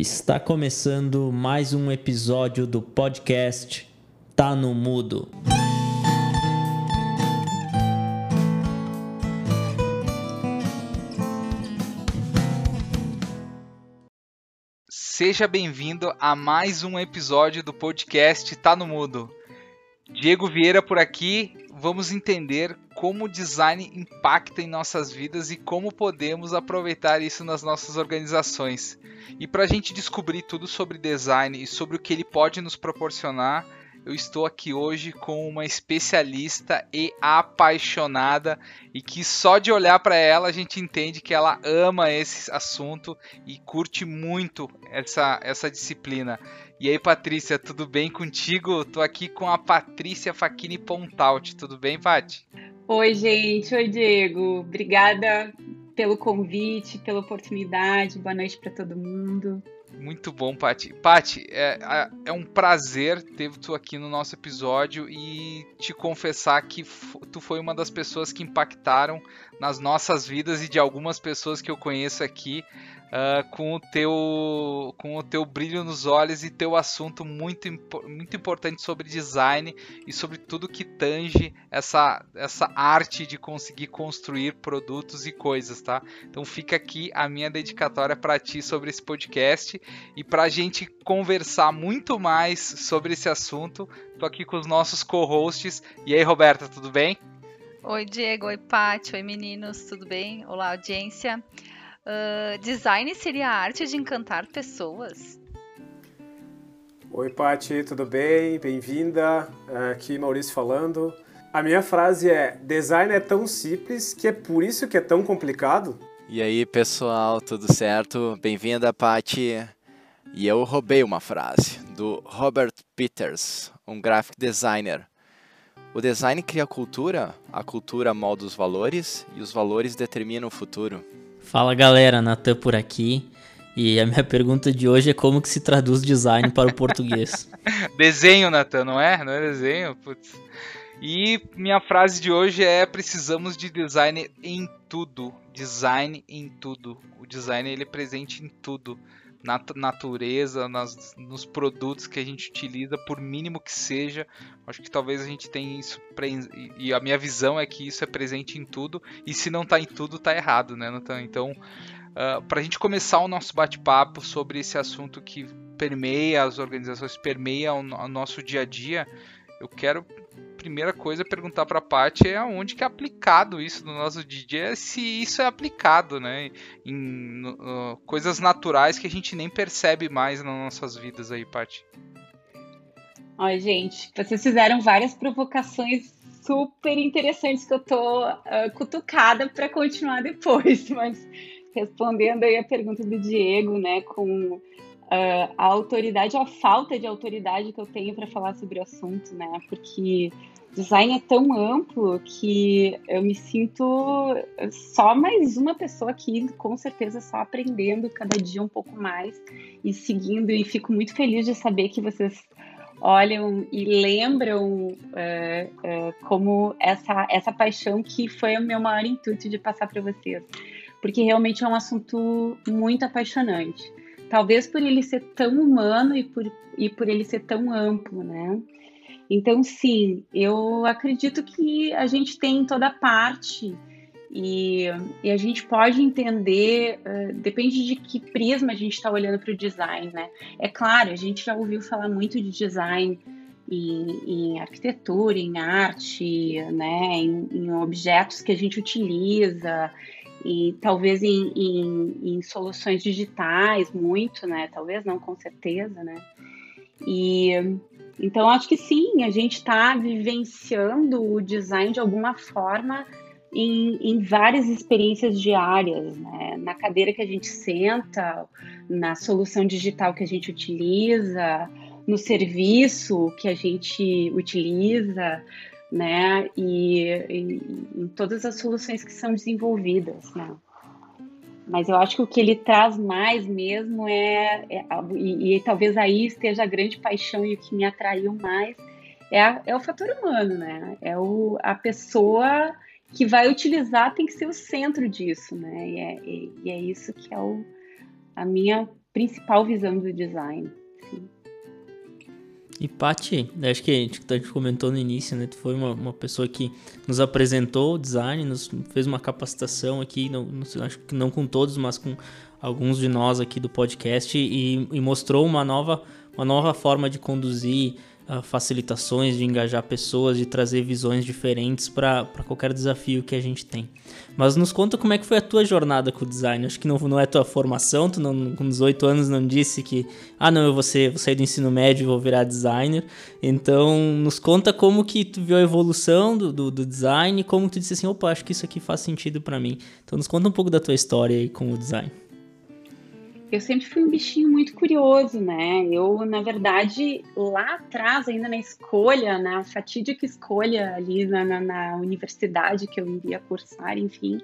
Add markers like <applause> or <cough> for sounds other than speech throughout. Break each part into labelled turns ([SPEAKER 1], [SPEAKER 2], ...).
[SPEAKER 1] Está começando mais um episódio do podcast Tá no Mudo.
[SPEAKER 2] Seja bem-vindo a mais um episódio do podcast Tá no Mudo. Diego Vieira por aqui, vamos entender como o design impacta em nossas vidas e como podemos aproveitar isso nas nossas organizações. E para a gente descobrir tudo sobre design e sobre o que ele pode nos proporcionar, eu estou aqui hoje com uma especialista e apaixonada e que só de olhar para ela a gente entende que ela ama esse assunto e curte muito essa, essa disciplina. E aí, Patrícia, tudo bem contigo? Tô aqui com a Patrícia Faquini Pontaut. Tudo bem, Pati?
[SPEAKER 3] Oi, gente. Oi, Diego. Obrigada pelo convite, pela oportunidade. Boa noite para todo mundo.
[SPEAKER 2] Muito bom, Pati. Pati, é, é um prazer ter tu aqui no nosso episódio e te confessar que tu foi uma das pessoas que impactaram nas nossas vidas e de algumas pessoas que eu conheço aqui uh, com, o teu, com o teu brilho nos olhos e teu assunto muito, muito importante sobre design e sobre tudo que tange essa, essa arte de conseguir construir produtos e coisas, tá? Então fica aqui a minha dedicatória para ti sobre esse podcast e para a gente conversar muito mais sobre esse assunto. Tô aqui com os nossos co-hosts. E aí, Roberta, tudo bem?
[SPEAKER 4] Oi, Diego. Oi, Paty. Oi, meninos. Tudo bem? Olá, audiência. Uh, design seria a arte de encantar pessoas?
[SPEAKER 5] Oi, Pati, tudo bem? Bem-vinda. Aqui Maurício falando. A minha frase é: design é tão simples que é por isso que é tão complicado.
[SPEAKER 6] E aí, pessoal, tudo certo? Bem-vinda, Pati. E eu roubei uma frase do Robert Peters, um graphic designer. O design cria cultura, a cultura molda os valores e os valores determinam o futuro.
[SPEAKER 1] Fala galera, Natan por aqui. E a minha pergunta de hoje é como que se traduz design para o português. <laughs>
[SPEAKER 2] desenho, Natan, não é? Não é desenho? Putz. E minha frase de hoje é precisamos de design em tudo. Design em tudo. O design ele é presente em tudo na natureza, nas, nos produtos que a gente utiliza, por mínimo que seja. Acho que talvez a gente tenha isso e a minha visão é que isso é presente em tudo e se não está em tudo está errado, né? Então, uh, para a gente começar o nosso bate-papo sobre esse assunto que permeia as organizações, permeia o, o nosso dia a dia, eu quero primeira coisa perguntar para a Paty é aonde que é aplicado isso no nosso dia, é se isso é aplicado, né, em uh, coisas naturais que a gente nem percebe mais nas nossas vidas aí, Paty.
[SPEAKER 3] Olha, gente, vocês fizeram várias provocações super interessantes que eu tô uh, cutucada para continuar depois, <laughs> mas respondendo aí a pergunta do Diego, né, com uh, a autoridade, a falta de autoridade que eu tenho para falar sobre o assunto, né, porque design é tão amplo que eu me sinto só mais uma pessoa aqui, com certeza só aprendendo cada dia um pouco mais e seguindo. E fico muito feliz de saber que vocês olham e lembram é, é, como essa, essa paixão que foi o meu maior intuito de passar para vocês. Porque realmente é um assunto muito apaixonante. Talvez por ele ser tão humano e por, e por ele ser tão amplo, né? Então, sim, eu acredito que a gente tem toda parte e, e a gente pode entender, uh, depende de que prisma a gente está olhando para o design, né? É claro, a gente já ouviu falar muito de design em, em arquitetura, em arte, né? Em, em, objetos que a gente utiliza e talvez em, em soluções digitais, muito, né? Talvez não, com certeza, né? E então, acho que sim, a gente está vivenciando o design de alguma forma em, em, várias experiências diárias, né? na cadeira que a gente senta, na solução digital que a gente utiliza, no serviço que a gente utiliza, né? E, e em todas as soluções que são desenvolvidas, né? Mas eu acho que o que ele traz mais mesmo é, é e, e, talvez aí esteja a grande paixão e o que me atraiu mais é, a, é o fator humano, né? É o, a pessoa que vai utilizar tem que ser o centro disso, né? E é, e, e é isso que é o, a minha principal visão do design. Sim.
[SPEAKER 1] E Paty, acho que a gente, a gente, comentou no início, né? Tu foi uma, uma, pessoa que nos apresentou o design, nos fez uma capacitação aqui, não, não, acho que não com todos, mas com alguns de nós aqui do podcast e, e mostrou uma nova, uma nova forma de conduzir facilitações, de engajar pessoas, de trazer visões diferentes para qualquer desafio que a gente tem. Mas nos conta como é que foi a tua jornada com o design. Acho que não, não é tua formação, tu não, com 18 anos não disse que, ah não, eu vou, ser, vou sair do ensino médio e vou virar designer. Então nos conta como que tu viu a evolução do, do, do design e como tu disse assim, opa, acho que isso aqui faz sentido para mim. Então nos conta um pouco da tua história aí com o design
[SPEAKER 3] eu sempre fui um bichinho muito curioso, né? Eu, na verdade, lá atrás, ainda na escolha, na fatídica escolha ali na, na, na universidade que eu iria cursar, enfim,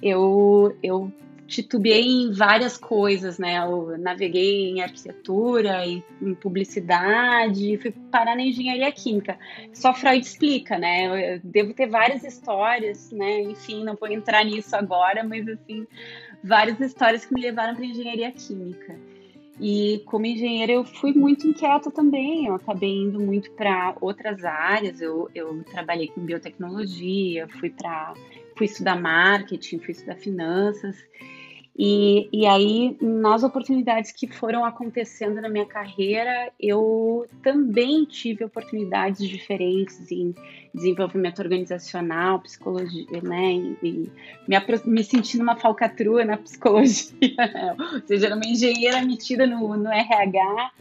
[SPEAKER 3] eu, eu titubeei em várias coisas, né? Eu naveguei em arquitetura, em, em publicidade, fui parar na engenharia química. Só Freud explica, né? Eu devo ter várias histórias, né? Enfim, não vou entrar nisso agora, mas assim, várias histórias que me levaram para engenharia química. E como engenheira eu fui muito inquieta também, eu acabei indo muito para outras áreas, eu, eu trabalhei com biotecnologia, fui para fui estudar marketing, fui estudar finanças. E, e aí, nas oportunidades que foram acontecendo na minha carreira, eu também tive oportunidades diferentes em desenvolvimento organizacional, psicologia, né? E, e me, me senti numa falcatrua na <laughs> psicologia, ou seja, era uma engenheira metida no, no RH,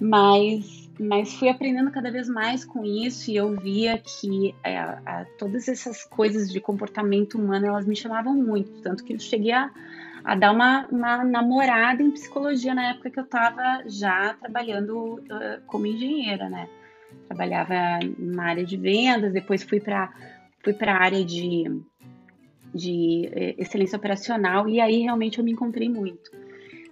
[SPEAKER 3] mas, mas fui aprendendo cada vez mais com isso e eu via que é, a, todas essas coisas de comportamento humano, elas me chamavam muito, tanto que eu cheguei a a dar uma, uma namorada em psicologia na época que eu estava já trabalhando uh, como engenheira, né? Trabalhava na área de vendas, depois fui para fui a área de, de eh, excelência operacional e aí realmente eu me encontrei muito.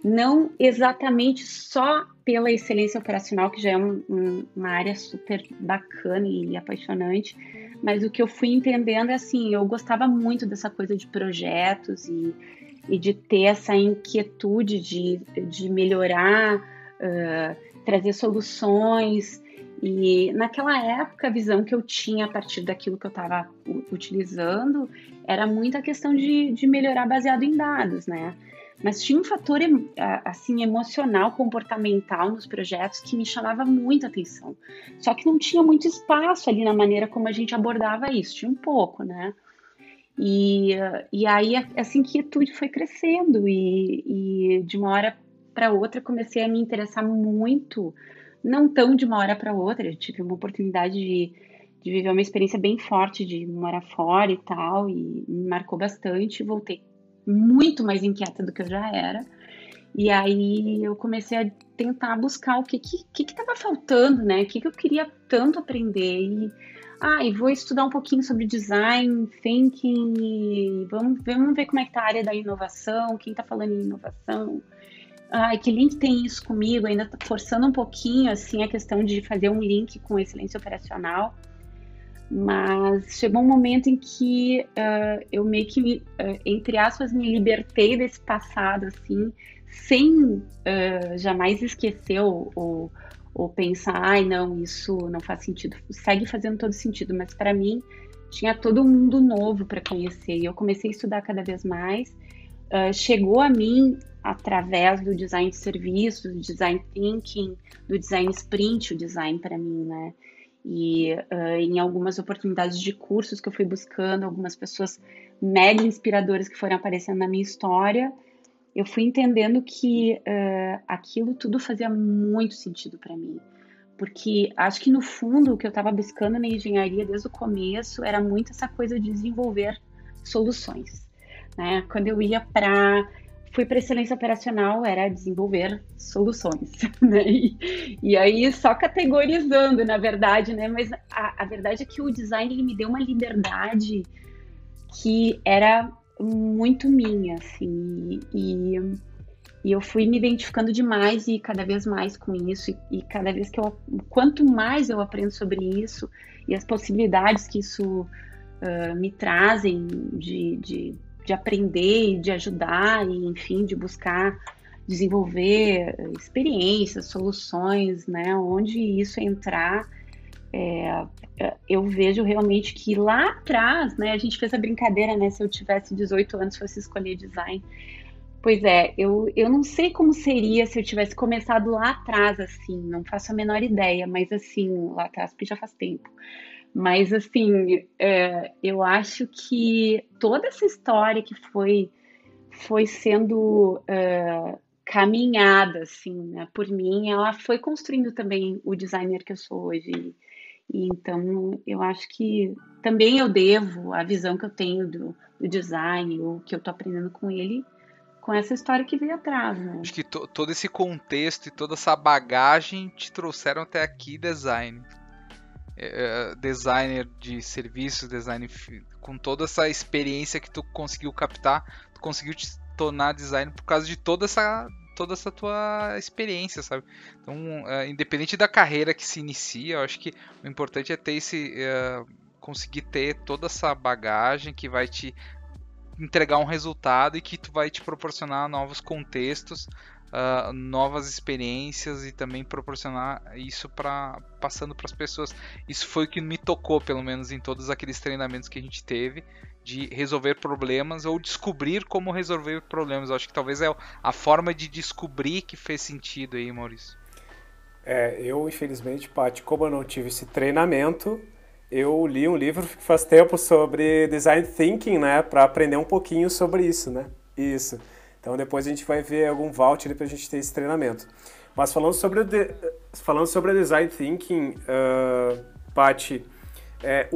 [SPEAKER 3] Não exatamente só pela excelência operacional, que já é um, um, uma área super bacana e apaixonante, mas o que eu fui entendendo é assim, eu gostava muito dessa coisa de projetos e e de ter essa inquietude de, de melhorar, uh, trazer soluções. E naquela época, a visão que eu tinha a partir daquilo que eu estava utilizando era muito a questão de, de melhorar baseado em dados, né? Mas tinha um fator assim emocional, comportamental nos projetos que me chamava muita atenção. Só que não tinha muito espaço ali na maneira como a gente abordava isso, tinha um pouco, né? E, e aí essa inquietude foi crescendo e, e de uma hora para outra comecei a me interessar muito, não tão de uma hora para outra, eu tive uma oportunidade de, de viver uma experiência bem forte de morar fora e tal, e me marcou bastante, voltei muito mais inquieta do que eu já era. E aí eu comecei a tentar buscar o que que que estava faltando, né? O que, que eu queria tanto aprender e ah, e vou estudar um pouquinho sobre design thinking, vamos, vamos ver como é que tá a área da inovação, quem está falando em inovação. Ah, que link tem isso comigo? Ainda forçando um pouquinho assim a questão de fazer um link com excelência operacional. Mas chegou um momento em que uh, eu meio que, uh, entre aspas, me libertei desse passado, assim, sem uh, jamais esquecer o, o ou pensar, ai não, isso não faz sentido. Segue fazendo todo sentido, mas para mim tinha todo um mundo novo para conhecer e eu comecei a estudar cada vez mais. Uh, chegou a mim através do design de serviços, do design thinking, do design sprint, o design para mim, né? E uh, em algumas oportunidades de cursos que eu fui buscando, algumas pessoas mega inspiradoras que foram aparecendo na minha história, eu fui entendendo que uh, aquilo tudo fazia muito sentido para mim. Porque acho que no fundo o que eu estava buscando na engenharia desde o começo era muito essa coisa de desenvolver soluções. Né? Quando eu ia para fui para excelência operacional era desenvolver soluções, <laughs> né? E, e, aí só categorizando, na verdade, né? Mas a, a verdade é que o design ele me deu uma liberdade que era muito minha, assim, e, e eu fui me identificando demais e cada vez mais com isso, e, e, cada vez que eu, quanto mais eu aprendo sobre isso e as possibilidades que isso uh, me trazem de, de, de aprender e de ajudar, e enfim, de buscar desenvolver experiências, soluções, né? Onde isso entrar, é, eu vejo realmente que lá atrás, né? A gente fez a brincadeira, né? Se eu tivesse 18 anos, fosse escolher design. Pois é, eu, eu não sei como seria se eu tivesse começado lá atrás, assim, não faço a menor ideia, mas assim, lá atrás, porque já faz tempo. Mas assim, é, eu acho que toda essa história que foi, foi sendo é, caminhada, assim, né, por mim, ela foi construindo também o designer que eu sou hoje. Então, eu acho que também eu devo a visão que eu tenho do, do design, o que eu estou aprendendo com ele, com essa história que veio atrás. Né?
[SPEAKER 2] Acho que to, todo esse contexto e toda essa bagagem te trouxeram até aqui design. É, é designer de serviços, design com toda essa experiência que tu conseguiu captar, tu conseguiu te tornar designer por causa de toda essa toda essa tua experiência, sabe? Então, é, independente da carreira que se inicia, eu acho que o importante é ter esse é, conseguir ter toda essa bagagem que vai te entregar um resultado e que tu vai te proporcionar novos contextos, uh, novas experiências e também proporcionar isso para passando para as pessoas. Isso foi o que me tocou, pelo menos em todos aqueles treinamentos que a gente teve de resolver problemas ou descobrir como resolver problemas. Eu acho que talvez é a forma de descobrir que fez sentido aí, Maurício.
[SPEAKER 5] É, eu infelizmente, Paty, como eu não tive esse treinamento, eu li um livro faz tempo sobre design thinking, né, para aprender um pouquinho sobre isso, né? Isso. Então depois a gente vai ver algum voucher para a gente ter esse treinamento. Mas falando sobre de, falando sobre design thinking, uh, Paty, é,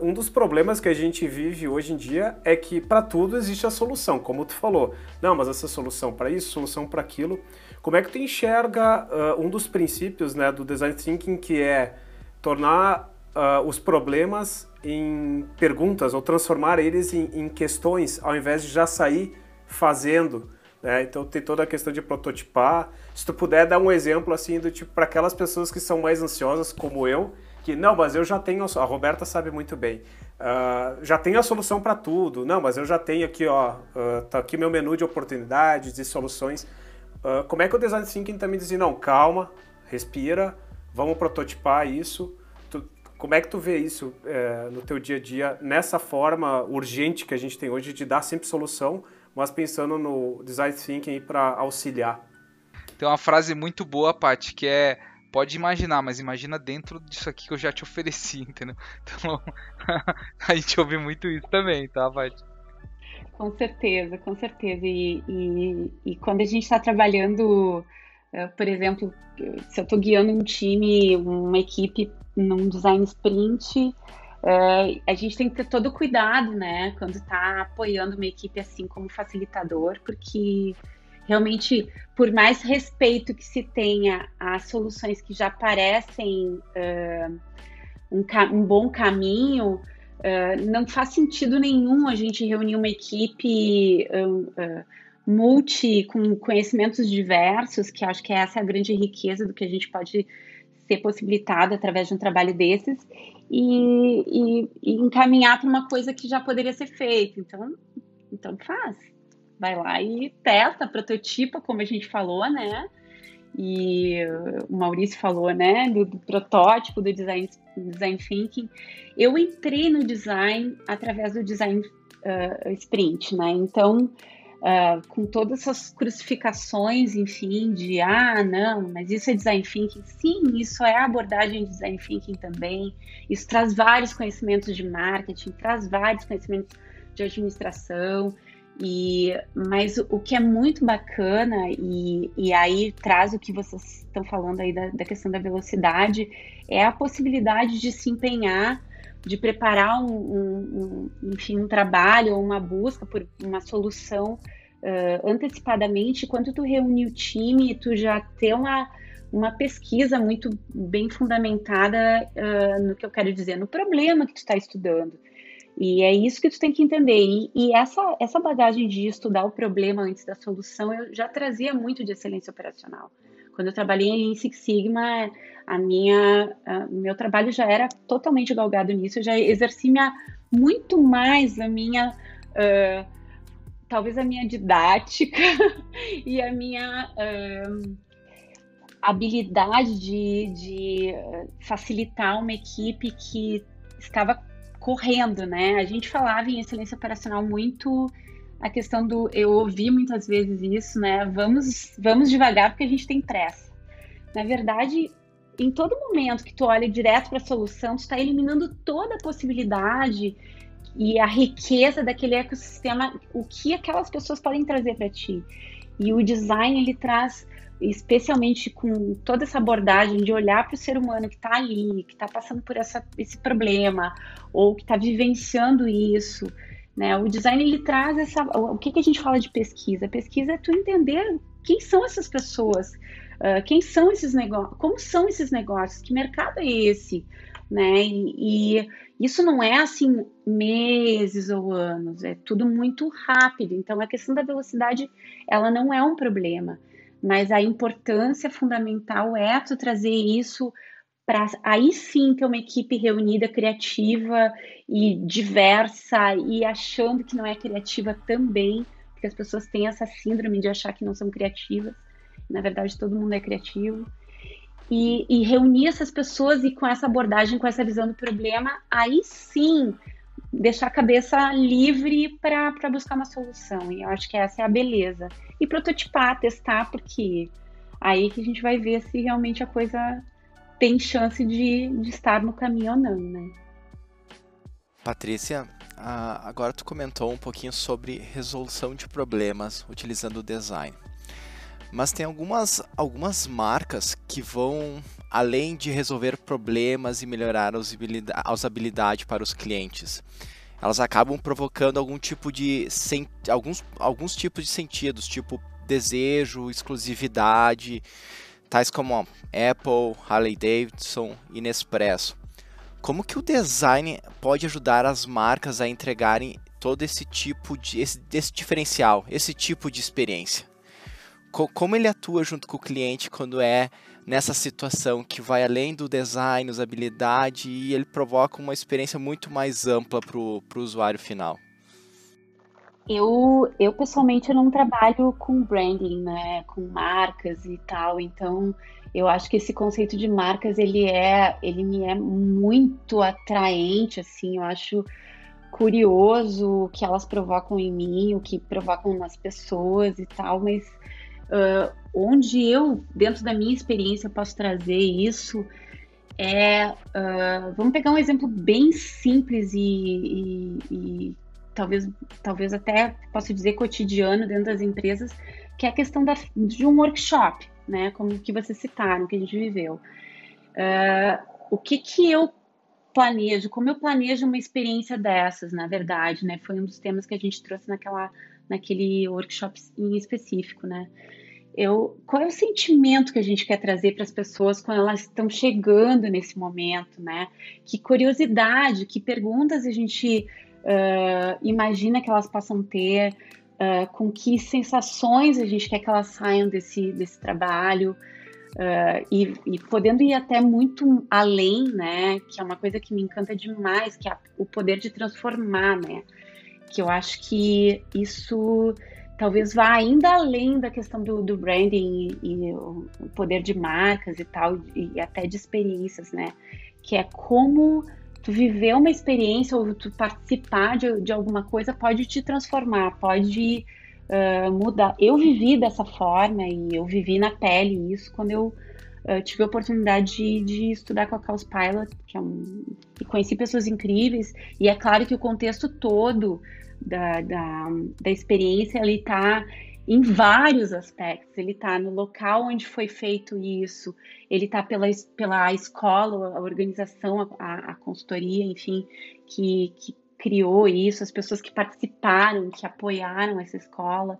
[SPEAKER 5] um dos problemas que a gente vive hoje em dia é que para tudo existe a solução, como tu falou. Não, mas essa solução para isso, solução para aquilo. Como é que tu enxerga uh, um dos princípios né, do design thinking que é tornar uh, os problemas em perguntas ou transformar eles em, em, questões ao invés de já sair fazendo. Né? Então tem toda a questão de prototipar. Se tu puder dar um exemplo assim do tipo para aquelas pessoas que são mais ansiosas como eu, que não, mas eu já tenho a Roberta sabe muito bem. Uh, já tenho a solução para tudo. Não, mas eu já tenho aqui, ó, uh, tá aqui meu menu de oportunidades e soluções. Uh, como é que o design thinking está me dizendo, não, calma, respira, vamos prototipar isso como é que tu vê isso é, no teu dia a dia, nessa forma urgente que a gente tem hoje de dar sempre solução, mas pensando no design thinking para auxiliar?
[SPEAKER 2] Tem uma frase muito boa, Paty, que é pode imaginar, mas imagina dentro disso aqui que eu já te ofereci, <laughs> entendeu? Então, <laughs> a gente ouve muito isso também, tá, Paty?
[SPEAKER 3] Com certeza, com certeza. E, e, e quando a gente está trabalhando, eh, por exemplo, se eu estou guiando um time, uma equipe num design sprint, é, a gente tem que ter todo cuidado, né, quando está apoiando uma equipe assim como facilitador, porque realmente, por mais respeito que se tenha às soluções que já parecem uh, um, um, bom caminho, uh, não faz sentido nenhum a gente reunir uma equipe uh, multi, com conhecimentos diversos, que acho que essa é a grande riqueza do que a gente pode ser possibilitado através de um trabalho desses e, e, e encaminhar para uma coisa que já poderia ser feita. Então, então faz. Vai lá e testa, prototipa, como a gente falou, né? E o Maurício falou, né, do, do protótipo do design, design thinking. Eu entrei no design através do design uh, sprint, né? Então, uh, com todas essas crucificações, enfim, de ah, não, mas isso é design thinking. Sim, isso é abordagem de design thinking também. Isso traz vários conhecimentos de marketing, traz vários conhecimentos de administração. E, mas o, que é muito bacana, e, e aí traz o que vocês estão falando aí da, da questão da velocidade, é a possibilidade de se empenhar de preparar um, um, um, enfim, um trabalho ou uma busca por uma solução uh, antecipadamente, quando tu reúne o time, tu já ter uma, uma pesquisa muito bem fundamentada uh, no que eu quero dizer, no problema que tu está estudando. E é isso que tu tem que entender. E, e, essa, essa bagagem de estudar o problema antes da solução, eu já trazia muito de excelência operacional. Quando eu trabalhei em Six Sigma, a minha, a, meu trabalho já era totalmente galgado nisso. Eu já exerci minha, muito mais a minha uh, talvez a minha didática <laughs> e a minha uh, habilidade de, de facilitar uma equipe que estava correndo, né? A gente falava em excelência operacional muito a questão do eu ouvi muitas vezes isso, né? Vamos vamos devagar porque a gente tem pressa. Na verdade, em todo momento que tu olha direto para a solução, tu está eliminando toda a possibilidade e a riqueza daquele ecossistema, o que aquelas pessoas podem trazer para ti. E o design ele traz, especialmente com toda essa abordagem de olhar para o ser humano que está ali, que está passando por essa, esse problema ou que está vivenciando isso. Né? O design ele traz essa. O que, que a gente fala de pesquisa? Pesquisa é tu entender quem são essas pessoas, uh, quem são esses negócios, como são esses negócios, que mercado é esse, né? E, e, isso não é assim meses ou anos, é tudo muito rápido. Então a questão da velocidade ela não é um problema, mas a importância fundamental é tu trazer isso para aí sim ter uma equipe reunida, criativa e diversa e achando que não é criativa também, porque as pessoas têm essa síndrome de achar que não são criativas. Na verdade, todo mundo é criativo e, e reunir essas pessoas e com essa abordagem, com essa visão do problema, aí sim deixar a cabeça livre para buscar uma solução. E eu acho que essa é a beleza. E prototipar, testar, porque aí que a gente vai ver se realmente a coisa tem chance de, de estar no caminho ou não, né?
[SPEAKER 6] Patrícia, agora tu comentou um pouquinho sobre resolução de problemas utilizando o design. Mas tem algumas, algumas marcas que vão além de resolver problemas e melhorar a usabilidade para os clientes. Elas acabam provocando algum tipo de alguns, alguns tipos de sentidos, tipo desejo, exclusividade, tais como Apple, Harley Davidson e Nespresso. Como que o design pode ajudar as marcas a entregarem todo esse tipo de esse, esse diferencial, esse tipo de experiência? Como ele atua junto com o cliente quando é nessa situação que vai além do design, usabilidade e ele provoca uma experiência muito mais ampla para o usuário final?
[SPEAKER 3] Eu, eu pessoalmente não trabalho com branding, né, com marcas e tal, então eu acho que esse conceito de marcas ele é, ele me é muito atraente, assim, eu acho curioso o que elas provocam em mim, o que provocam nas pessoas e tal, mas Uh, onde eu, dentro da minha experiência, posso trazer isso é. Uh, vamos pegar um exemplo bem simples e, e, e, talvez, talvez até posso dizer cotidiano dentro das empresas, que é a questão da, de um workshop, né? Como que vocês citaram, que a gente viveu. Uh, o que que eu planejo, como eu planejo uma experiência dessas, na verdade, né? Foi um dos temas que a gente trouxe naquela, naquele workshop em específico, né? Eu, qual é o sentimento que a gente quer trazer para as pessoas quando elas estão chegando nesse momento, né? Que curiosidade, que perguntas a gente uh, imagina que elas possam ter, uh, com que sensações a gente quer que elas saiam desse, desse trabalho, uh, e, e, podendo ir até muito além, né? Que é uma coisa que me encanta demais, que é o poder de transformar, né? Que eu acho que isso talvez vá ainda além da questão do, do branding e, e, o poder de marcas e tal, e até de experiências, né? Que é como tu viver uma experiência ou tu participar de, de alguma coisa pode te transformar, pode uh, mudar. Eu vivi dessa forma e eu vivi na pele isso quando eu uh, tive a oportunidade de, de, estudar com a Caos Pilot, que é um, e conheci pessoas incríveis, e é claro que o contexto todo da, da, da experiência, ele está em vários aspectos. Ele está no local onde foi feito isso, ele está pela, pela escola, a organização, a, a consultoria, enfim, que, que criou isso, as pessoas que participaram, que apoiaram essa escola.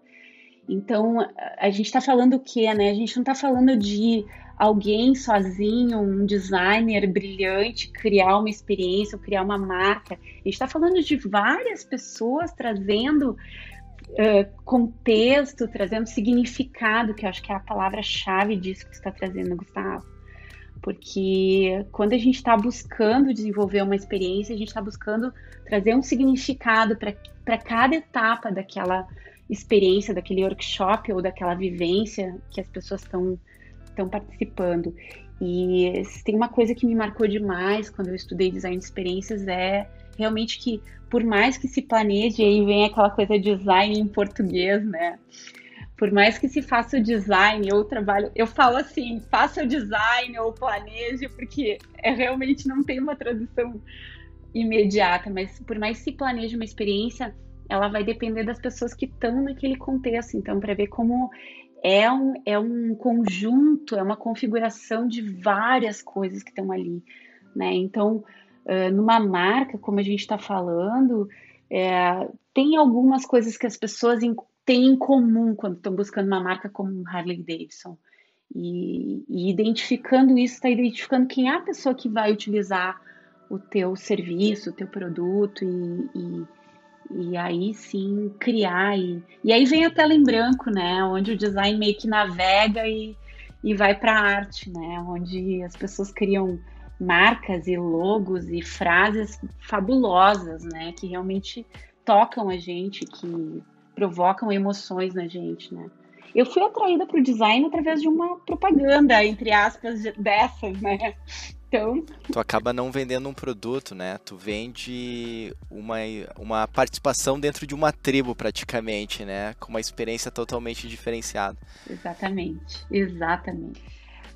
[SPEAKER 3] Então, a gente está falando o quê, né? A gente não está falando de alguém sozinho, um designer brilhante, criar uma experiência criar uma marca. A gente está falando de várias pessoas trazendo uh, contexto, trazendo significado, que eu acho que é a palavra-chave disso que está trazendo, Gustavo. Porque quando a gente está buscando desenvolver uma experiência, a gente está buscando trazer um significado para cada etapa daquela experiência, daquele workshop ou daquela vivência que as pessoas estão estão participando. E tem uma coisa que me marcou demais quando eu estudei design de experiências é realmente que por mais que se planeje, aí vem aquela coisa de design em português, né? Por mais que se faça o design ou trabalho, eu falo assim, faça o design ou planeje, porque é realmente não tem uma tradução imediata, mas por mais que se planeje uma experiência, ela vai depender das pessoas que estão naquele contexto. Então, para ver como é um, é um conjunto, é uma configuração de várias coisas que estão ali, né? Então, numa marca, como a gente está falando, é, tem algumas coisas que as pessoas têm em comum quando estão buscando uma marca como Harley Davidson. E, e identificando isso, está identificando quem é a pessoa que vai utilizar o teu serviço, o teu produto e, e e aí sim criar e, e aí vem a tela em branco, né, onde o design meio que navega e, e vai para a arte, né, onde as pessoas criam marcas e logos e frases fabulosas, né, que realmente tocam a gente, que provocam emoções na gente, né. Eu fui atraída para o design através de uma propaganda, entre aspas, dessas, né? Então.
[SPEAKER 6] Tu acaba não vendendo um produto, né? Tu vende uma, uma participação dentro de uma tribo, praticamente, né? Com uma experiência totalmente diferenciada.
[SPEAKER 3] Exatamente, exatamente.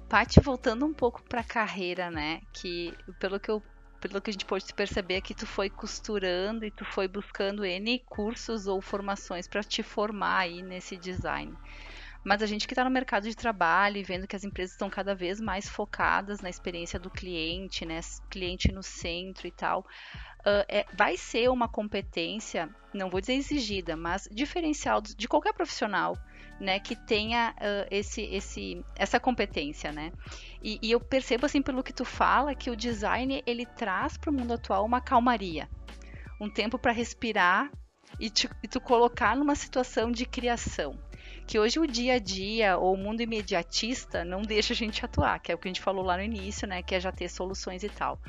[SPEAKER 4] Paty, voltando um pouco para a carreira, né? Que pelo que eu pelo que a gente pode perceber é que tu foi costurando e tu foi buscando N cursos ou formações para te formar aí nesse design. Mas a gente que está no mercado de trabalho e vendo que as empresas estão cada vez mais focadas na experiência do cliente, né? Cliente no centro e tal. Uh, é, vai ser uma competência, não vou dizer exigida, mas diferencial de qualquer profissional, né, que tenha uh, esse, esse, essa competência, né? E, e, eu percebo assim pelo que tu fala que o design ele traz para o mundo atual uma calmaria, um tempo para respirar e, te, e tu colocar numa situação de criação que hoje o dia a dia ou o mundo imediatista não deixa a gente atuar, que é o que a gente falou lá no início, né? Que é já ter soluções e tal.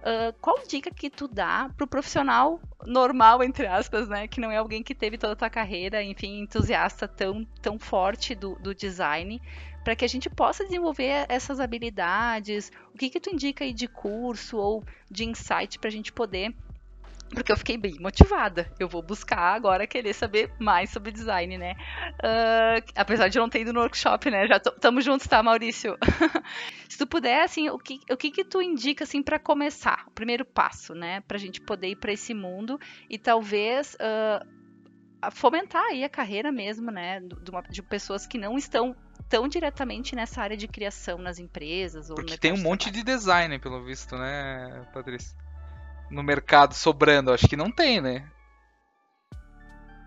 [SPEAKER 4] Uh, qual dica que tu dá pro profissional normal, entre aspas, né? Que não é alguém que teve toda a tua carreira, enfim, entusiasta tão, tão forte do, do design, para que a gente possa desenvolver essas habilidades? O que que tu indica aí de curso ou de insight para a gente poder porque eu fiquei bem motivada. Eu vou buscar agora querer saber mais sobre design, né? Uh, apesar de não ter ido no workshop, né? Já estamos juntos, tá, Maurício? <laughs> Se tu puder, assim, o que, o que que tu indica, assim, para começar? O primeiro passo, né? Pra gente poder ir para esse mundo e talvez uh, fomentar aí a carreira mesmo, né? De, uma, de pessoas que não estão tão diretamente nessa área de criação nas empresas. Ou
[SPEAKER 2] Porque tem um monte de design, pelo visto, né, Patrícia? No mercado sobrando? Acho que não tem, né?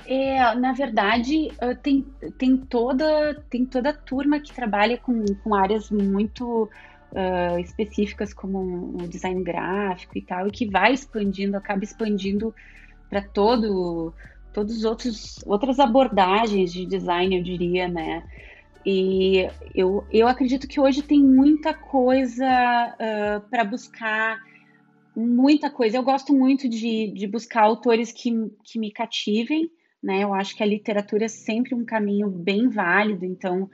[SPEAKER 3] É, na verdade, tem, tem, toda, tem toda a turma que trabalha com, com áreas muito uh, específicas, como o design gráfico e tal, e que vai expandindo, acaba expandindo para todo todos os outros outras abordagens de design, eu diria, né? E eu, eu acredito que hoje tem muita coisa uh, para buscar muita coisa. Eu gosto muito de, de buscar autores que, que me cativem, né? Eu acho que a literatura é sempre um caminho bem válido, então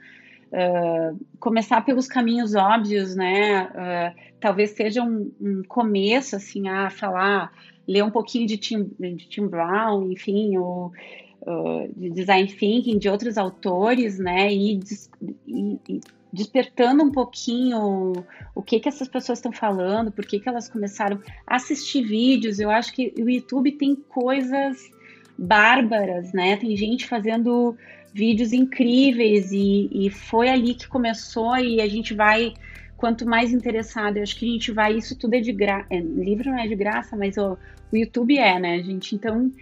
[SPEAKER 3] uh, começar pelos caminhos óbvios, né? Uh, talvez seja um, um, começo, assim, a falar, ler um pouquinho de Tim, de Tim Brown, enfim, ou uh, de design thinking de outros autores, né? E, e, e despertando um pouquinho o que que essas pessoas estão falando, por que, que elas começaram a assistir vídeos. Eu acho que o YouTube tem coisas bárbaras, né? Tem gente fazendo vídeos incríveis e, e foi ali que começou e a gente vai quanto mais interessado, eu acho que a gente vai, isso tudo é de graça, é, livro não é de graça, mas o, o YouTube é, né, gente? Então,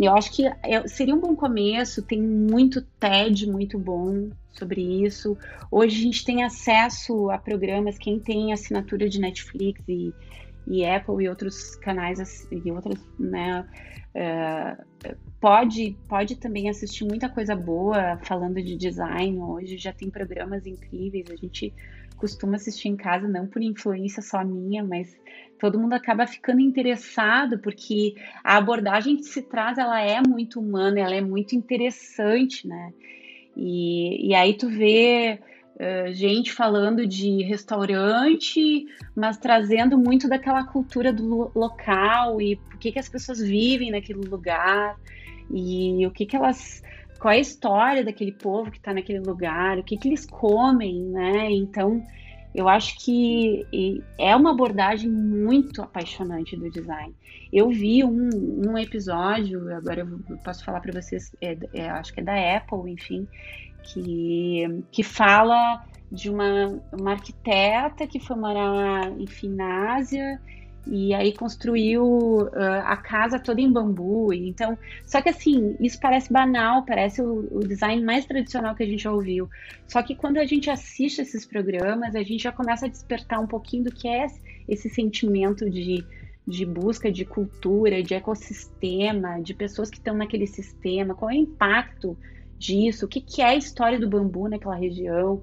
[SPEAKER 3] eu acho que é, seria um bom começo, tem muito TED muito bom sobre isso. Hoje a gente tem acesso a programas, quem tem assinatura de Netflix e, e Apple e outros canais e outras, né, uh, pode, pode também assistir muita coisa boa falando de design. Hoje já tem programas incríveis, a gente costuma assistir em casa, não por influência só minha, mas todo mundo acaba ficando interessado porque a abordagem que se traz ela é muito humana, ela é muito interessante, né? E, e aí tu vê uh, gente falando de restaurante, mas trazendo muito daquela cultura do local e por que, que as pessoas vivem naquele lugar e o que, que elas. Qual é a história daquele povo que está naquele lugar, o que, que eles comem, né? Então, eu acho que é uma abordagem muito apaixonante do design. Eu vi um, um episódio, agora eu posso falar para vocês, é, é, acho que é da Apple, enfim, que, que fala de uma, uma arquiteta que foi morar, enfim, na Ásia e aí construiu uh, a casa toda em bambu. Então, só que assim, isso parece banal, parece o, o, design mais tradicional que a gente já ouviu. Só que quando a gente assiste esses programas, a gente já começa a despertar um pouquinho do que é esse sentimento de, de busca de cultura, de ecossistema, de pessoas que estão naquele sistema, qual é o impacto disso, o que, que é a história do bambu naquela região.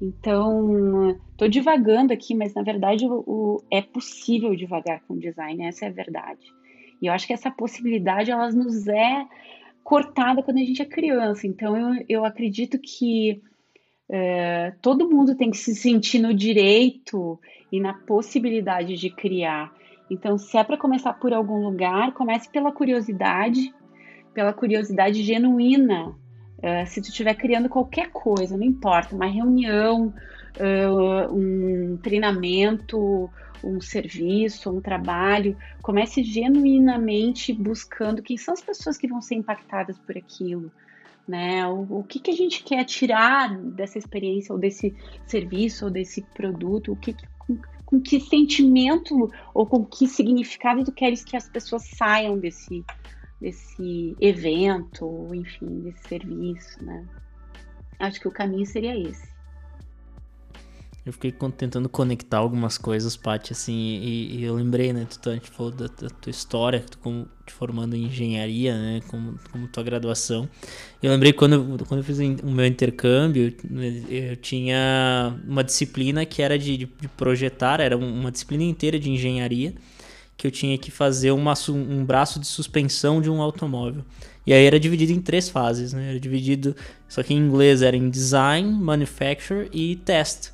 [SPEAKER 3] Então, estou divagando aqui, mas na verdade o, o, é possível divagar com design, essa é a verdade. E eu acho que essa possibilidade ela nos é cortada quando a gente é criança. Então, eu, eu acredito que é, todo mundo tem que se sentir no direito e na possibilidade de criar. Então, se é para começar por algum lugar, comece pela curiosidade, pela curiosidade genuína Uh, se tu estiver criando qualquer coisa, não importa, uma reunião, uh, um treinamento, um serviço, um trabalho, comece genuinamente buscando quem são as pessoas que vão ser impactadas por aquilo. Né? O, o que, que a gente quer tirar dessa experiência, ou desse serviço, ou desse produto, o que, com, com que sentimento ou com que significado tu queres que as pessoas saiam desse, desse evento, enfim, desse serviço, né? Acho que o caminho seria esse.
[SPEAKER 1] Eu fiquei tentando conectar algumas coisas, Paty, assim, e, e, eu lembrei, né, tu, a gente falou da, da, tua história, tu como te formando em engenharia, né, como, como tua graduação. Eu lembrei quando, quando eu fiz o meu intercâmbio, eu tinha uma disciplina que era de, de projetar, era uma disciplina inteira de engenharia, que eu tinha que fazer uma, um braço de suspensão de um automóvel. E aí era dividido em três fases, né? Era dividido, só que em inglês era em design, manufacture e test.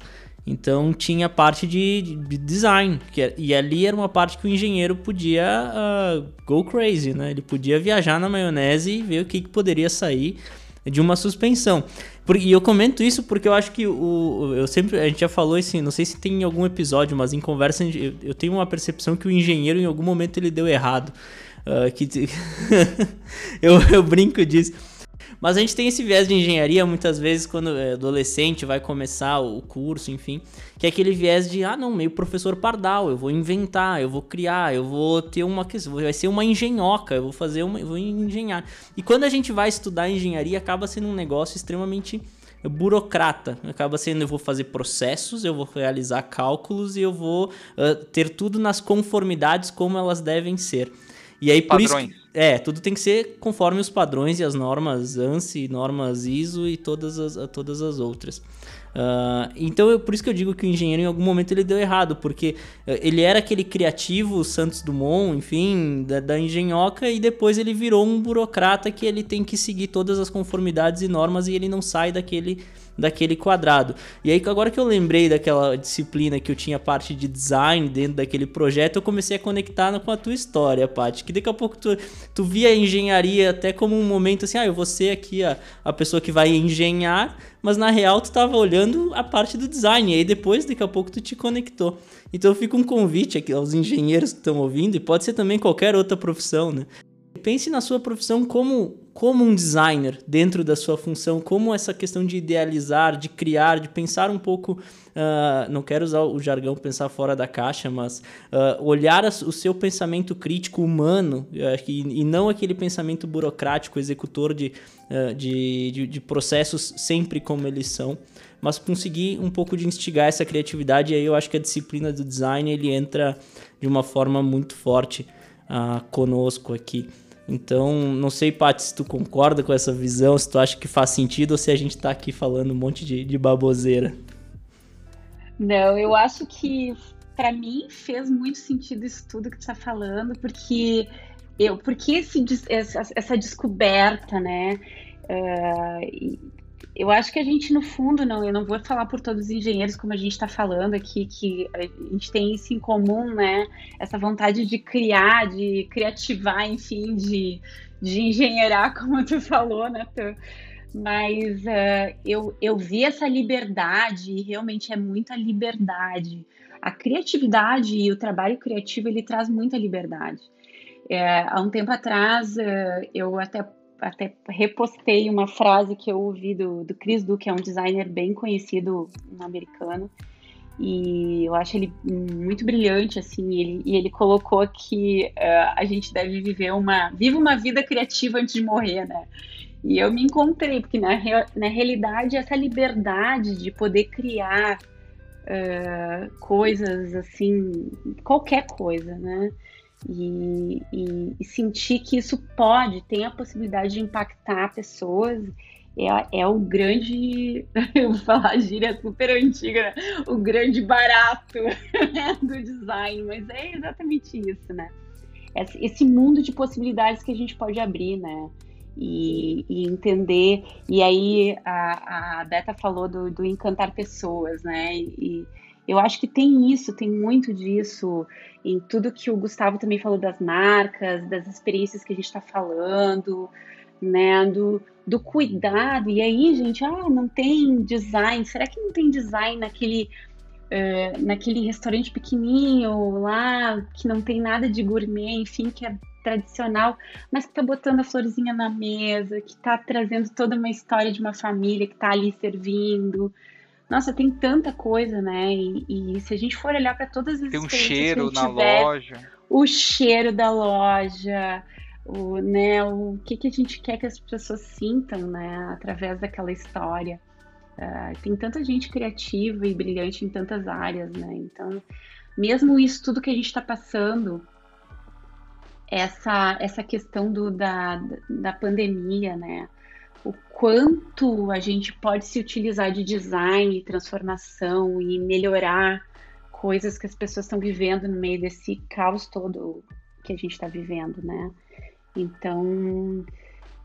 [SPEAKER 1] Então tinha a parte de, de design, era, e ali era uma parte que o engenheiro podia uh, go crazy, né? Ele podia viajar na maionese e ver o que, que poderia sair de uma suspensão. E eu comento isso porque eu acho que o. Eu sempre. A gente já falou assim, não sei se tem em algum episódio, mas em conversa eu, eu tenho uma percepção que o engenheiro em algum momento ele deu errado. Uh, que <laughs> eu, eu brinco disso. Mas a gente tem esse viés de engenharia muitas vezes quando é adolescente vai começar o curso, enfim, que é aquele viés de, ah, não, meio professor pardal, eu vou inventar, eu vou criar, eu vou ter uma vai ser uma engenhoca, eu vou fazer uma, eu vou engenhar. E quando a gente vai estudar engenharia, acaba sendo um negócio extremamente burocrata. Acaba sendo eu vou fazer processos, eu vou realizar cálculos e eu vou uh, ter tudo nas conformidades como elas devem ser. E aí por Padrões. isso é, tudo tem que ser conforme os padrões e as normas ANSI, normas ISO e todas as, todas as outras. Uh, então, eu, por isso que eu digo que o engenheiro em algum momento ele deu errado, porque uh, ele era aquele criativo Santos Dumont, enfim, da, da engenhoca, e depois ele virou um burocrata que ele tem que seguir todas as conformidades e normas e ele não sai daquele daquele quadrado. E aí, agora que eu lembrei daquela disciplina que eu tinha parte de design dentro daquele projeto, eu comecei a conectar com a tua história, Paty. Que daqui a pouco tu, tu via a engenharia até como um momento assim, ah, eu vou ser aqui a, a pessoa que vai engenhar, mas na real tu estava olhando a parte do design. E aí depois, daqui a pouco, tu te conectou. Então fica um convite aqui aos engenheiros que estão ouvindo, e pode ser também qualquer outra profissão, né? Pense na sua profissão como, como um designer dentro da sua função, como essa questão de idealizar, de criar, de pensar um pouco. Uh, não quero usar o jargão pensar fora da caixa, mas uh, olhar o seu pensamento crítico humano uh, e, e, não aquele pensamento burocrático, executor de, de, de, de processos sempre como eles são mas conseguir um pouco de instigar essa criatividade. E aí eu acho que a disciplina do design ele entra de uma forma muito forte uh, conosco aqui. Então, não sei, Paty, se tu concorda com essa visão, se tu acha que faz sentido ou se a gente está aqui falando um monte de, de baboseira.
[SPEAKER 3] Não, eu acho que para mim fez muito sentido isso tudo que tu está falando, porque eu, porque esse, essa, essa descoberta, né? Uh, eu acho que a gente, no fundo, não, eu não vou falar por todos os engenheiros, como a gente está falando aqui, que a gente tem isso em comum, né? Essa vontade de criar, de criativar, enfim, de, de engenheirar, <laughs> como tu falou, né? Tu, mas uh, eu, eu vi essa liberdade, e realmente é muita liberdade. A criatividade e o trabalho criativo, ele traz muita liberdade. É, há um tempo atrás, uh, eu até até repostei uma frase que eu ouvi do, do Chris Du, que é um designer bem conhecido um americano. E eu acho ele muito brilhante, assim, ele, e ele colocou que uh, a gente deve viver uma. Viva uma vida criativa antes de morrer, né? E eu me encontrei, porque na, na realidade essa liberdade de poder criar uh, coisas assim, qualquer coisa, né? E, e, e, sentir que isso pode, tem a possibilidade de impactar pessoas, é, é o grande, <laughs> eu vou falar gíria super antiga, né? o grande barato né? do design, mas é exatamente isso, né? Esse mundo de possibilidades que a gente pode abrir, né? E, e, entender. E aí a, a Beta falou do, do encantar pessoas, né? E, eu acho que tem isso, tem muito disso em tudo que o Gustavo também falou das marcas, das experiências que a gente está falando, né? Do, do cuidado. E aí, gente, ah, não tem design. Será que não tem design naquele, uh, naquele restaurante pequenininho lá, que não tem nada de gourmet, enfim, que é tradicional, mas que tá botando a florzinha na mesa, que tá trazendo toda uma história de uma família que tá ali servindo. Nossa, tem tanta coisa, né? E, e se a gente for olhar para todas as
[SPEAKER 2] Tem um cheiro na
[SPEAKER 3] tiver,
[SPEAKER 2] loja.
[SPEAKER 3] O cheiro da loja, o, né, o que, que a gente quer que as pessoas sintam, né? Através daquela história. Uh, tem tanta gente criativa e brilhante em tantas áreas, né? Então, mesmo isso tudo que a gente está passando, essa, essa questão do, da, da pandemia, né? O quanto a gente pode se utilizar de design, transformação e melhorar coisas que as pessoas estão vivendo no meio desse caos todo que a gente está vivendo, né? Então,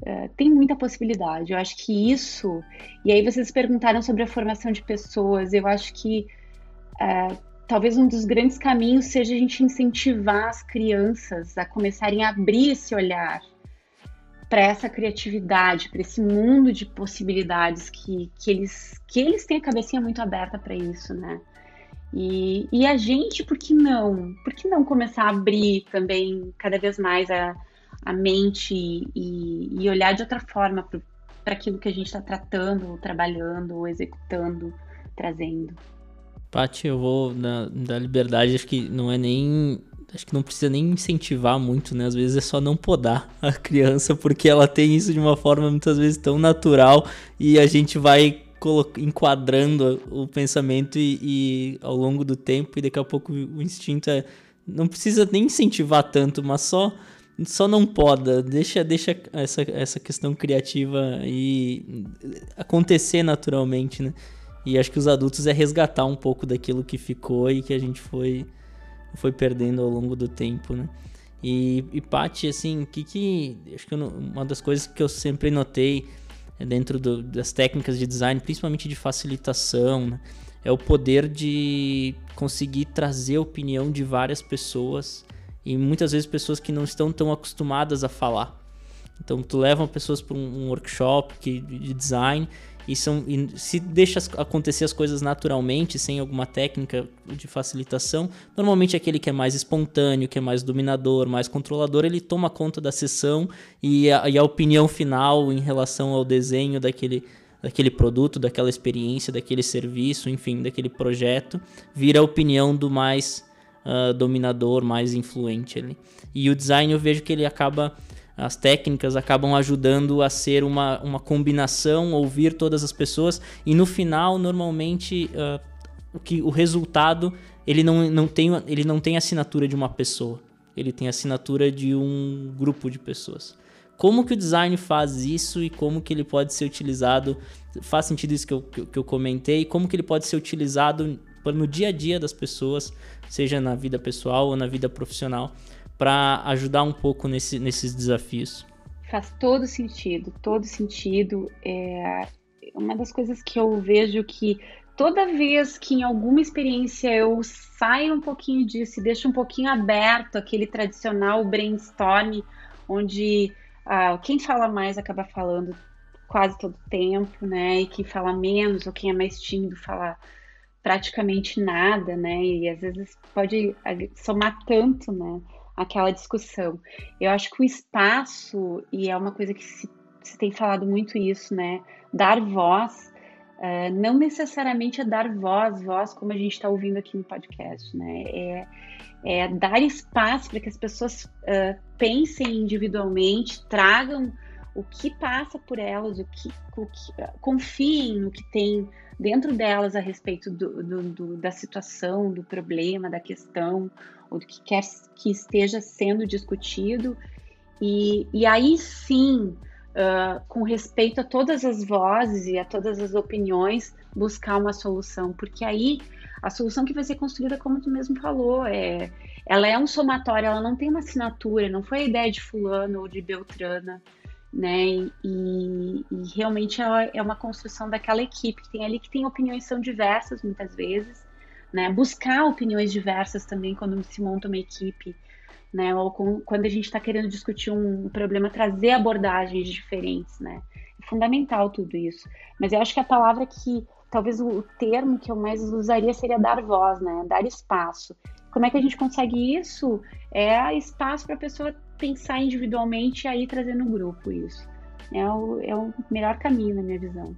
[SPEAKER 3] uh, tem muita possibilidade. Eu acho que isso. E aí vocês perguntaram sobre a formação de pessoas. Eu acho que uh, talvez um dos grandes caminhos seja a gente incentivar as crianças a começarem a abrir esse olhar para essa criatividade, para esse mundo de possibilidades que, que, eles, que eles têm a cabecinha muito aberta para isso, né? E, e a gente, por que não? Por que não começar a abrir também cada vez mais a, a mente e, e olhar de outra forma para aquilo que a gente está tratando, trabalhando, executando, trazendo?
[SPEAKER 1] Paty, eu vou na, da liberdade, acho que não é nem acho que não precisa nem incentivar muito, né? Às vezes é só não podar a criança, porque ela tem isso de uma forma muitas vezes tão natural e a gente vai enquadrando o pensamento e, e, ao longo do tempo e daqui a pouco o instinto é não precisa nem incentivar tanto, mas só só não poda, deixa deixa essa, essa questão criativa e acontecer naturalmente, né? E acho que os adultos é resgatar um pouco daquilo que ficou e que a gente foi foi perdendo ao longo do tempo, né? E, e Paty, assim, que que acho que eu, uma das coisas que eu sempre notei dentro do, das técnicas de design, principalmente de facilitação, né? é o poder de conseguir trazer opinião de várias pessoas e muitas vezes pessoas que não estão tão acostumadas a falar. Então tu leva pessoas para um, workshop que, de design e, são, e se deixa acontecer as coisas naturalmente, sem alguma técnica de facilitação, normalmente aquele que é mais espontâneo, que é mais dominador, mais controlador, ele toma conta da sessão e a, e a opinião final em relação ao desenho daquele, daquele produto, daquela experiência, daquele serviço, enfim, daquele projeto, vira a opinião do mais uh, dominador, mais influente ali. E o design eu vejo que ele acaba as técnicas acabam ajudando a ser uma, uma combinação, ouvir todas as pessoas e no final, normalmente, uh, o, que, o resultado ele não, não, tem, ele não tem assinatura de uma pessoa, ele tem assinatura de um grupo de pessoas. Como que o design faz isso e como que ele pode ser utilizado? Faz sentido isso que eu, que, que eu comentei? Como que ele pode ser utilizado no dia a dia das pessoas, seja na vida pessoal ou na vida profissional? Para ajudar um pouco nesse, nesses desafios?
[SPEAKER 3] Faz todo sentido, todo sentido. É uma das coisas que eu vejo que toda vez que em alguma experiência eu saio um pouquinho disso e deixo um pouquinho aberto aquele tradicional brainstorm, onde ah, quem fala mais acaba falando quase todo tempo, né? E quem fala menos ou quem é mais tímido fala praticamente nada, né? E às vezes pode somar tanto, né? Aquela discussão. Eu acho que o espaço, e é uma coisa que se, se tem falado muito isso, né? Dar voz, uh, não necessariamente é dar voz, voz como a gente está ouvindo aqui no podcast, né? É, é dar espaço para que as pessoas uh, pensem individualmente, tragam o que passa por elas, o que, o que confiem no que tem dentro delas a respeito do, do, do, da situação, do problema, da questão, ou do que quer que esteja sendo discutido. E, e aí sim, uh, com respeito a todas as vozes e a todas as opiniões, buscar uma solução, porque aí a solução que vai ser construída, como tu mesmo falou, é, ela é um somatório, ela não tem uma assinatura, não foi a ideia de fulano ou de Beltrana, né? E, e, realmente é, uma construção daquela equipe que tem ali, que tem opiniões são diversas muitas vezes, né? Buscar opiniões diversas também quando se monta uma equipe, né? Ou com, quando a gente está querendo discutir um problema, trazer abordagens diferentes, né? É fundamental tudo isso. Mas eu acho que a palavra que, talvez o termo que eu mais usaria seria dar voz, né? Dar espaço. Como é que a gente consegue isso? É espaço para a pessoa pensar individualmente e aí trazer no grupo isso. É o, é o melhor caminho, na minha visão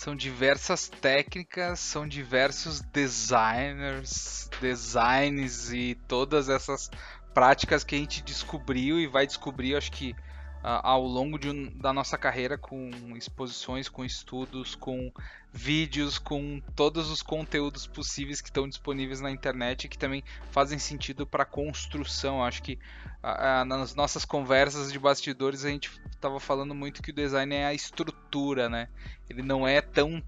[SPEAKER 2] são diversas técnicas, são diversos designers, designs e todas essas práticas que a gente descobriu e vai descobrir, acho que uh, ao longo um, da nossa carreira com exposições, com estudos, com vídeos, com todos os conteúdos possíveis que estão disponíveis na internet e que também fazem sentido para construção. Acho que nas nossas conversas de bastidores a gente estava falando muito que o design é a estrutura, né? Ele não é tão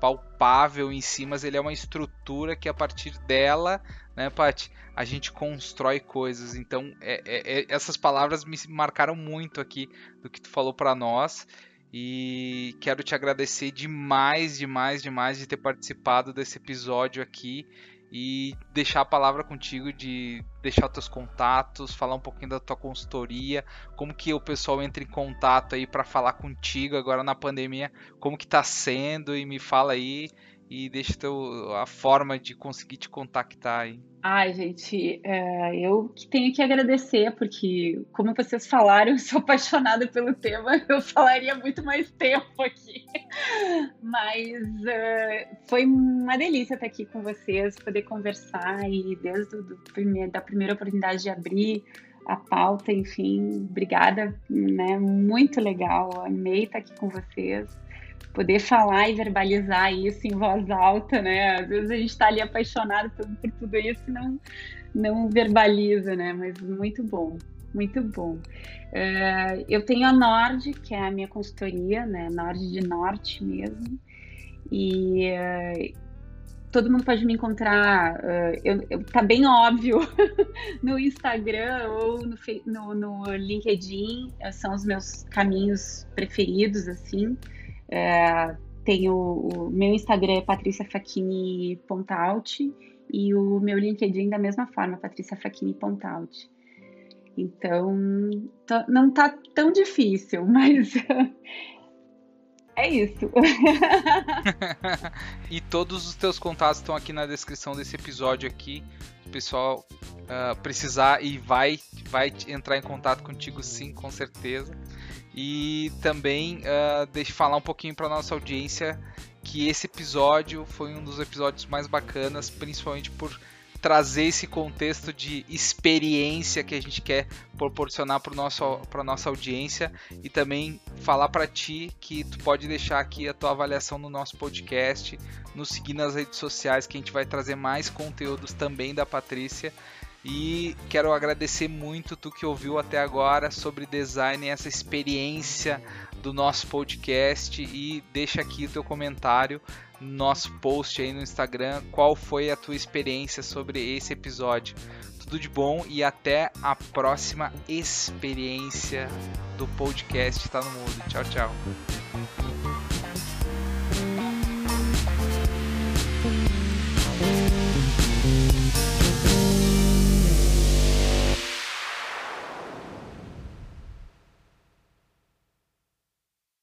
[SPEAKER 2] palpável em si, mas ele é uma estrutura que a partir dela, né, Paty, a gente constrói coisas. Então, é, é, é, essas palavras me marcaram muito aqui do que tu falou para nós. E quero te agradecer demais, demais, demais de ter participado desse episódio aqui e deixar a palavra contigo de deixar teus contatos, falar um pouquinho da tua consultoria, como que o pessoal entra em contato aí para falar contigo agora na pandemia, como que tá sendo e me fala aí e deixa teu, a forma de conseguir te contactar aí.
[SPEAKER 3] Ai, gente, é, eu que tenho que agradecer, porque, como vocês falaram, <laughs> eu sou apaixonada pelo tema, <laughs> eu falaria muito mais tempo aqui. Mas é, foi uma delícia estar aqui com vocês, poder conversar e desde do da primeira oportunidade de abrir a pauta, enfim, obrigada, né? Muito legal, amei estar aqui com vocês poder falar e verbalizar isso em voz alta, né? Às vezes a gente está ali apaixonado por, por, tudo isso e não, não verbaliza, né? Mas muito bom, muito bom. Uh, eu tenho a Nord, que é a minha consultoria, né? Nord de Norte mesmo. E uh, todo mundo pode me encontrar, uh, eu, eu, tá bem óbvio, <laughs> no Instagram ou no, no, no LinkedIn, são os meus caminhos preferidos, assim. É, tem o, o, meu Instagram é Patrícia e o meu LinkedIn da mesma forma, Patrícia. Então, não tá tão difícil, <laughs> mas <laughs> É isso. <laughs>
[SPEAKER 2] e todos os teus contatos estão aqui na descrição desse episódio aqui. O pessoal uh, precisar e vai, vai entrar em contato contigo sim, com certeza. E também uh, deixa eu falar um pouquinho para nossa audiência que esse episódio foi um dos episódios mais bacanas, principalmente por trazer esse contexto de experiência que a gente quer proporcionar para a nossa audiência e também falar para ti que tu pode deixar aqui a tua avaliação no nosso podcast, nos seguir nas redes sociais que a gente vai trazer mais conteúdos também da Patrícia. E quero agradecer muito tu que ouviu até agora sobre design, essa experiência do nosso podcast e deixa aqui o teu comentário nosso post aí no Instagram qual foi a tua experiência sobre esse episódio. Tudo de bom e até a próxima experiência do podcast Tá no Mundo. Tchau, tchau.